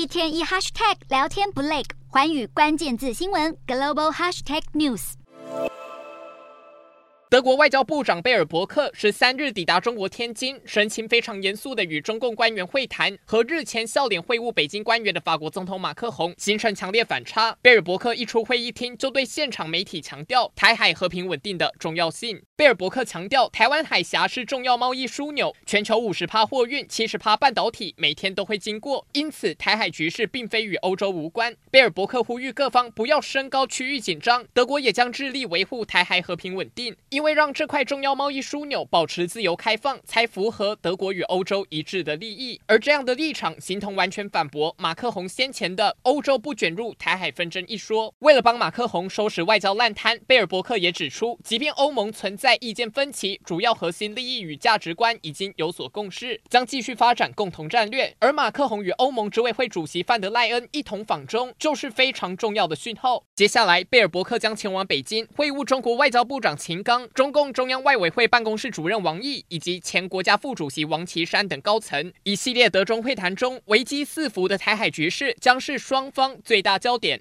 一天一 hashtag 聊天不累，环宇关键字新闻 global hashtag news。德国外交部长贝尔伯克十三日抵达中国天津，神情非常严肃的与中共官员会谈，和日前笑脸会晤北京官员的法国总统马克宏形成强烈反差。贝尔伯克一出会议厅，就对现场媒体强调台海和平稳定的重要性。贝尔伯克强调，台湾海峡是重要贸易枢纽，全球五十趴货运、七十趴半导体每天都会经过，因此台海局势并非与欧洲无关。贝尔伯克呼吁各方不要升高区域紧张，德国也将致力维护台海和平稳定。因为让这块重要贸易枢纽保持自由开放，才符合德国与欧洲一致的利益。而这样的立场，形同完全反驳马克宏先前的“欧洲不卷入台海纷争”一说。为了帮马克宏收拾外交烂摊，贝尔伯克也指出，即便欧盟存在在意见分歧，主要核心利益与价值观已经有所共识，将继续发展共同战略。而马克宏与欧盟执委会主席范德赖恩一同访中，就是非常重要的讯号。接下来，贝尔伯克将前往北京会晤中国外交部长秦刚、中共。中央外委会办公室主任王毅以及前国家副主席王岐山等高层，一系列德中会谈中，危机四伏的台海局势将是双方最大焦点。